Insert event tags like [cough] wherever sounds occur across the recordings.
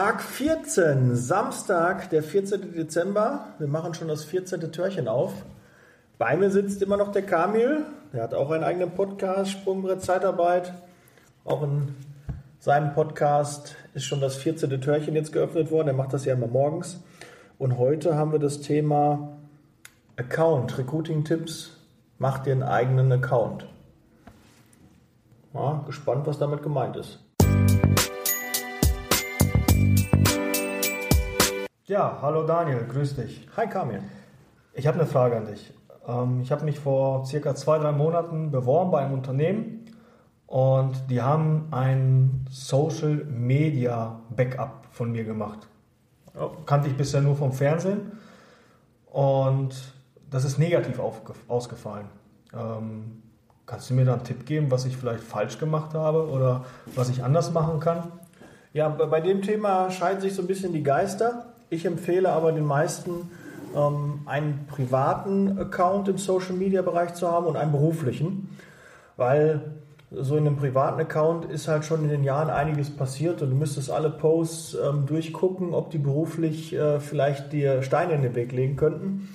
Tag 14, Samstag, der 14. Dezember. Wir machen schon das 14. Türchen auf. Bei mir sitzt immer noch der Kamil. Der hat auch einen eigenen Podcast, Sprungbrett Zeitarbeit. Auch in seinem Podcast ist schon das 14. Türchen jetzt geöffnet worden. Er macht das ja immer morgens. Und heute haben wir das Thema Account, Recruiting-Tipps. Macht dir einen eigenen Account. Ja, gespannt, was damit gemeint ist. Ja, hallo Daniel, grüß dich. Hi Kamil. Ich habe eine Frage an dich. Ähm, ich habe mich vor circa zwei, drei Monaten beworben bei einem Unternehmen und die haben ein Social Media Backup von mir gemacht. Kannte ich bisher nur vom Fernsehen und das ist negativ ausgefallen. Ähm, kannst du mir da einen Tipp geben, was ich vielleicht falsch gemacht habe oder was ich anders machen kann? Ja, bei dem Thema scheiden sich so ein bisschen die Geister. Ich empfehle aber den meisten, ähm, einen privaten Account im Social Media Bereich zu haben und einen beruflichen, weil so in einem privaten Account ist halt schon in den Jahren einiges passiert und du müsstest alle Posts ähm, durchgucken, ob die beruflich äh, vielleicht dir Steine in den Weg legen könnten.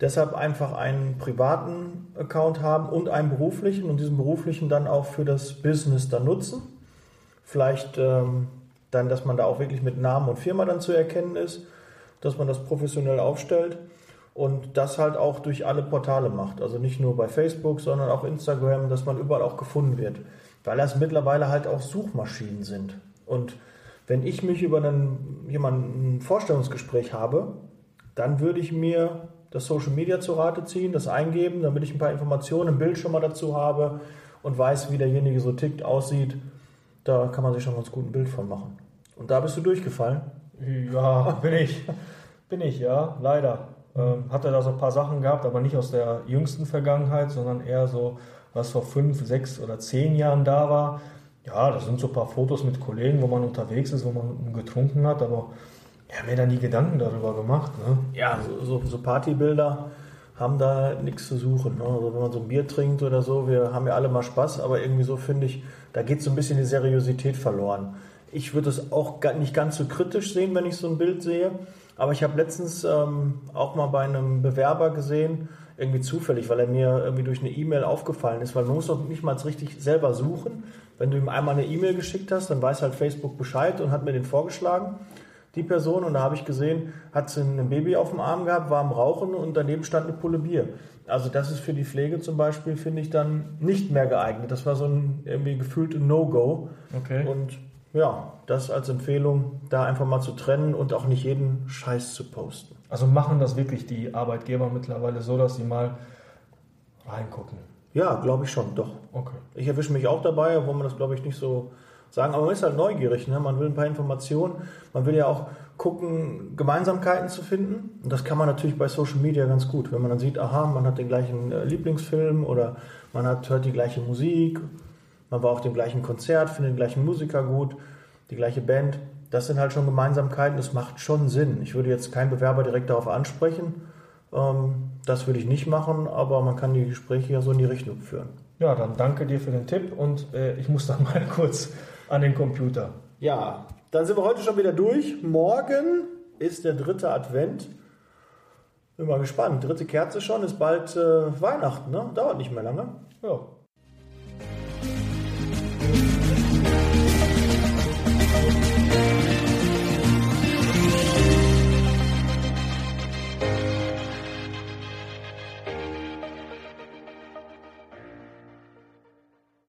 Deshalb einfach einen privaten Account haben und einen beruflichen und diesen beruflichen dann auch für das Business dann nutzen. Vielleicht ähm, dann, dass man da auch wirklich mit Namen und Firma dann zu erkennen ist dass man das professionell aufstellt und das halt auch durch alle Portale macht. Also nicht nur bei Facebook, sondern auch Instagram, dass man überall auch gefunden wird. Weil das mittlerweile halt auch Suchmaschinen sind. Und wenn ich mich über einen, jemanden ein Vorstellungsgespräch habe, dann würde ich mir das Social Media zu Rate ziehen, das eingeben, damit ich ein paar Informationen, ein Bild schon mal dazu habe und weiß, wie derjenige so tickt, aussieht. Da kann man sich schon ganz gut ein Bild von machen. Und da bist du durchgefallen? Ja, [laughs] bin ich. Bin ich, ja, leider. Ähm, hatte da so ein paar Sachen gehabt, aber nicht aus der jüngsten Vergangenheit, sondern eher so, was vor fünf, sechs oder zehn Jahren da war. Ja, das sind so ein paar Fotos mit Kollegen, wo man unterwegs ist, wo man getrunken hat, aber ich habe mir da nie Gedanken darüber gemacht. Ne? Ja, so, so Partybilder haben da nichts zu suchen. Ne? Also wenn man so ein Bier trinkt oder so, wir haben ja alle mal Spaß, aber irgendwie so finde ich, da geht so ein bisschen die Seriosität verloren. Ich würde es auch nicht ganz so kritisch sehen, wenn ich so ein Bild sehe. Aber ich habe letztens ähm, auch mal bei einem Bewerber gesehen, irgendwie zufällig, weil er mir irgendwie durch eine E-Mail aufgefallen ist, weil man muss doch nicht mal richtig selber suchen. Wenn du ihm einmal eine E-Mail geschickt hast, dann weiß halt Facebook Bescheid und hat mir den vorgeschlagen, die Person. Und da habe ich gesehen, hat sie ein Baby auf dem Arm gehabt, war am Rauchen und daneben stand eine Pulle Bier. Also das ist für die Pflege zum Beispiel, finde ich, dann nicht mehr geeignet. Das war so ein irgendwie gefühlte No-Go. Okay. Und ja, das als Empfehlung, da einfach mal zu trennen und auch nicht jeden Scheiß zu posten. Also machen das wirklich die Arbeitgeber mittlerweile so, dass sie mal reingucken? Ja, glaube ich schon, doch. Okay. Ich erwische mich auch dabei, obwohl man das, glaube ich, nicht so sagen. Aber man ist halt neugierig, ne? man will ein paar Informationen. Man will ja auch gucken, Gemeinsamkeiten zu finden. Und das kann man natürlich bei Social Media ganz gut. Wenn man dann sieht, aha, man hat den gleichen äh, Lieblingsfilm oder man hat, hört die gleiche Musik man war auf dem gleichen Konzert, findet den gleichen Musiker gut, die gleiche Band. Das sind halt schon Gemeinsamkeiten, das macht schon Sinn. Ich würde jetzt keinen Bewerber direkt darauf ansprechen. Ähm, das würde ich nicht machen, aber man kann die Gespräche ja so in die Richtung führen. Ja, dann danke dir für den Tipp und äh, ich muss dann mal [laughs] kurz an den Computer. Ja, dann sind wir heute schon wieder durch. Morgen ist der dritte Advent. Bin mal gespannt. Dritte Kerze schon, ist bald äh, Weihnachten, ne? Dauert nicht mehr lange. Ja,